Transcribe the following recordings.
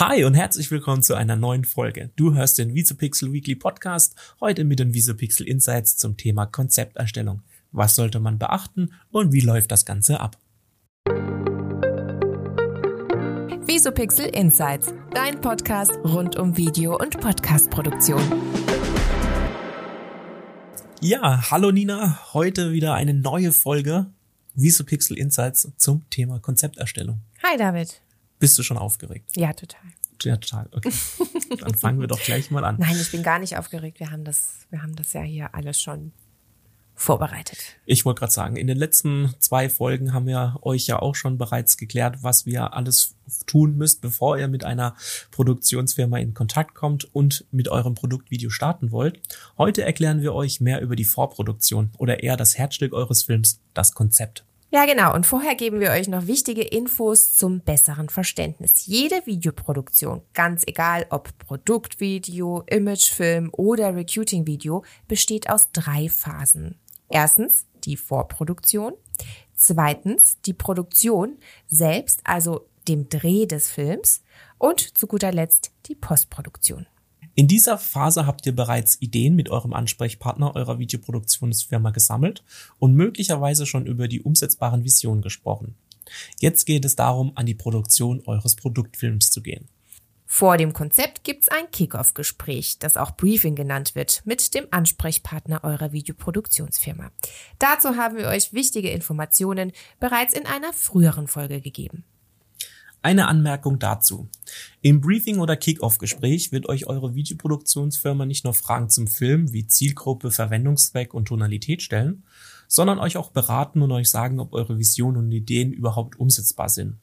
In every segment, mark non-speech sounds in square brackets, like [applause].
Hi und herzlich willkommen zu einer neuen Folge. Du hörst den Visopixel Weekly Podcast, heute mit den Visopixel Insights zum Thema Konzepterstellung. Was sollte man beachten und wie läuft das Ganze ab? Visopixel Insights, dein Podcast rund um Video- und Podcastproduktion. Ja, hallo Nina, heute wieder eine neue Folge Visopixel Insights zum Thema Konzepterstellung. Hi David. Bist du schon aufgeregt? Ja, total. Ja, total. Okay. [laughs] Dann fangen wir doch gleich mal an. Nein, ich bin gar nicht aufgeregt. Wir haben das, wir haben das ja hier alles schon vorbereitet. Ich wollte gerade sagen, in den letzten zwei Folgen haben wir euch ja auch schon bereits geklärt, was wir alles tun müsst, bevor ihr mit einer Produktionsfirma in Kontakt kommt und mit eurem Produktvideo starten wollt. Heute erklären wir euch mehr über die Vorproduktion oder eher das Herzstück eures Films, das Konzept. Ja, genau. Und vorher geben wir euch noch wichtige Infos zum besseren Verständnis. Jede Videoproduktion, ganz egal ob Produktvideo, Imagefilm oder Recruiting-Video, besteht aus drei Phasen. Erstens die Vorproduktion. Zweitens die Produktion selbst, also dem Dreh des Films. Und zu guter Letzt die Postproduktion. In dieser Phase habt ihr bereits Ideen mit eurem Ansprechpartner eurer Videoproduktionsfirma gesammelt und möglicherweise schon über die umsetzbaren Visionen gesprochen. Jetzt geht es darum, an die Produktion eures Produktfilms zu gehen. Vor dem Konzept gibt's ein Kickoff-Gespräch, das auch Briefing genannt wird, mit dem Ansprechpartner eurer Videoproduktionsfirma. Dazu haben wir euch wichtige Informationen bereits in einer früheren Folge gegeben. Eine Anmerkung dazu. Im Briefing oder Kick-Off-Gespräch wird euch eure Videoproduktionsfirma nicht nur Fragen zum Film wie Zielgruppe, Verwendungszweck und Tonalität stellen, sondern euch auch beraten und euch sagen, ob eure Visionen und Ideen überhaupt umsetzbar sind.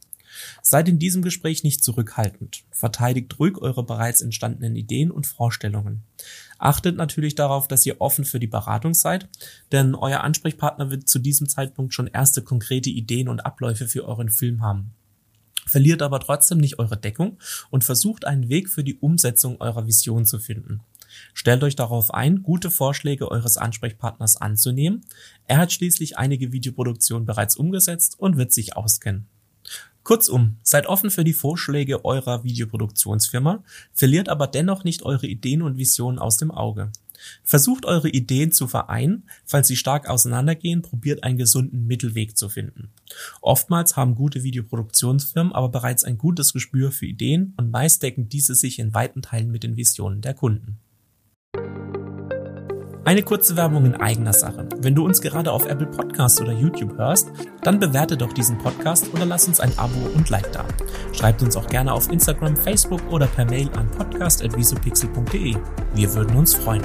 Seid in diesem Gespräch nicht zurückhaltend. Verteidigt ruhig eure bereits entstandenen Ideen und Vorstellungen. Achtet natürlich darauf, dass ihr offen für die Beratung seid, denn euer Ansprechpartner wird zu diesem Zeitpunkt schon erste konkrete Ideen und Abläufe für euren Film haben verliert aber trotzdem nicht eure Deckung und versucht einen Weg für die Umsetzung eurer Vision zu finden. Stellt euch darauf ein, gute Vorschläge eures Ansprechpartners anzunehmen. Er hat schließlich einige Videoproduktionen bereits umgesetzt und wird sich auskennen. Kurzum, seid offen für die Vorschläge eurer Videoproduktionsfirma, verliert aber dennoch nicht eure Ideen und Visionen aus dem Auge. Versucht eure Ideen zu vereinen, falls sie stark auseinandergehen, probiert einen gesunden Mittelweg zu finden. Oftmals haben gute Videoproduktionsfirmen aber bereits ein gutes Gespür für Ideen und meist decken diese sich in weiten Teilen mit den Visionen der Kunden. Eine kurze Werbung in eigener Sache. Wenn du uns gerade auf Apple Podcasts oder YouTube hörst, dann bewerte doch diesen Podcast oder lass uns ein Abo und Like da. Schreibt uns auch gerne auf Instagram, Facebook oder per Mail an podcast.visopixel.de. Wir würden uns freuen.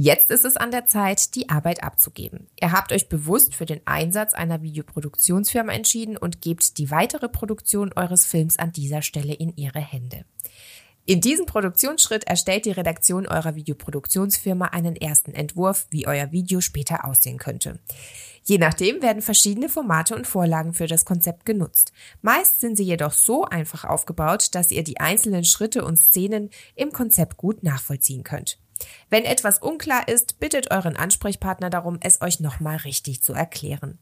Jetzt ist es an der Zeit, die Arbeit abzugeben. Ihr habt euch bewusst für den Einsatz einer Videoproduktionsfirma entschieden und gebt die weitere Produktion eures Films an dieser Stelle in ihre Hände. In diesem Produktionsschritt erstellt die Redaktion eurer Videoproduktionsfirma einen ersten Entwurf, wie euer Video später aussehen könnte. Je nachdem werden verschiedene Formate und Vorlagen für das Konzept genutzt. Meist sind sie jedoch so einfach aufgebaut, dass ihr die einzelnen Schritte und Szenen im Konzept gut nachvollziehen könnt. Wenn etwas unklar ist, bittet euren Ansprechpartner darum, es euch nochmal richtig zu erklären.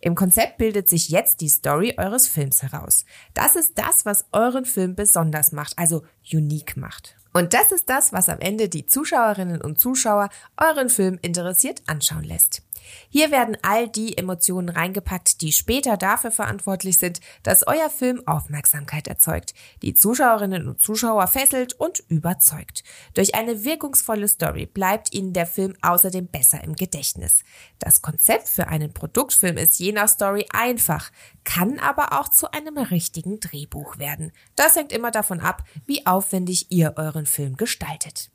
Im Konzept bildet sich jetzt die Story eures Films heraus. Das ist das, was euren Film besonders macht, also unique macht. Und das ist das, was am Ende die Zuschauerinnen und Zuschauer euren Film interessiert anschauen lässt. Hier werden all die Emotionen reingepackt, die später dafür verantwortlich sind, dass euer Film Aufmerksamkeit erzeugt, die Zuschauerinnen und Zuschauer fesselt und überzeugt. Durch eine wirkungsvolle Story bleibt ihnen der Film außerdem besser im Gedächtnis. Das Konzept für einen Produktfilm ist je nach Story einfach, kann aber auch zu einem richtigen Drehbuch werden. Das hängt immer davon ab, wie aufwendig ihr euren Film gestaltet.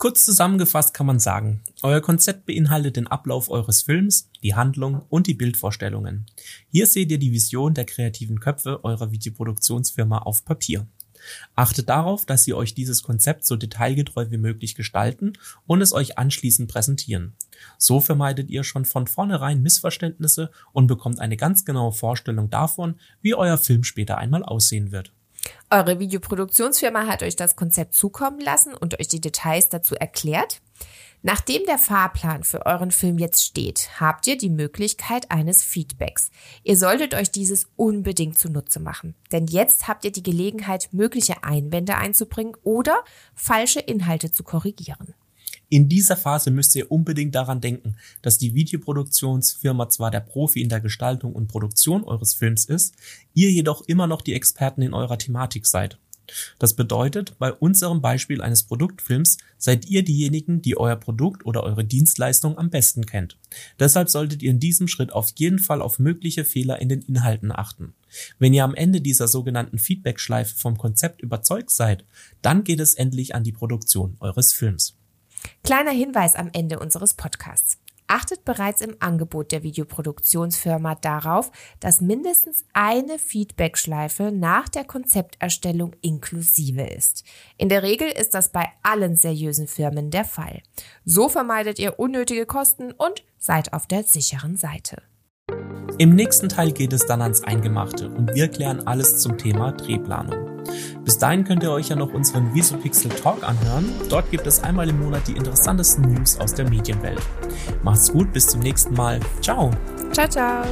Kurz zusammengefasst kann man sagen, euer Konzept beinhaltet den Ablauf eures Films, die Handlung und die Bildvorstellungen. Hier seht ihr die Vision der kreativen Köpfe eurer Videoproduktionsfirma auf Papier. Achtet darauf, dass sie euch dieses Konzept so detailgetreu wie möglich gestalten und es euch anschließend präsentieren. So vermeidet ihr schon von vornherein Missverständnisse und bekommt eine ganz genaue Vorstellung davon, wie euer Film später einmal aussehen wird. Eure Videoproduktionsfirma hat euch das Konzept zukommen lassen und euch die Details dazu erklärt. Nachdem der Fahrplan für euren Film jetzt steht, habt ihr die Möglichkeit eines Feedbacks. Ihr solltet euch dieses unbedingt zunutze machen, denn jetzt habt ihr die Gelegenheit, mögliche Einwände einzubringen oder falsche Inhalte zu korrigieren. In dieser Phase müsst ihr unbedingt daran denken, dass die Videoproduktionsfirma zwar der Profi in der Gestaltung und Produktion eures Films ist, ihr jedoch immer noch die Experten in eurer Thematik seid. Das bedeutet, bei unserem Beispiel eines Produktfilms seid ihr diejenigen, die euer Produkt oder eure Dienstleistung am besten kennt. Deshalb solltet ihr in diesem Schritt auf jeden Fall auf mögliche Fehler in den Inhalten achten. Wenn ihr am Ende dieser sogenannten Feedback-Schleife vom Konzept überzeugt seid, dann geht es endlich an die Produktion eures Films. Kleiner Hinweis am Ende unseres Podcasts. Achtet bereits im Angebot der Videoproduktionsfirma darauf, dass mindestens eine Feedbackschleife nach der Konzepterstellung inklusive ist. In der Regel ist das bei allen seriösen Firmen der Fall. So vermeidet ihr unnötige Kosten und seid auf der sicheren Seite. Im nächsten Teil geht es dann ans Eingemachte und wir klären alles zum Thema Drehplanung. Bis dahin könnt ihr euch ja noch unseren Visupixel Talk anhören. Dort gibt es einmal im Monat die interessantesten News aus der Medienwelt. Macht's gut, bis zum nächsten Mal. Ciao. Ciao, ciao.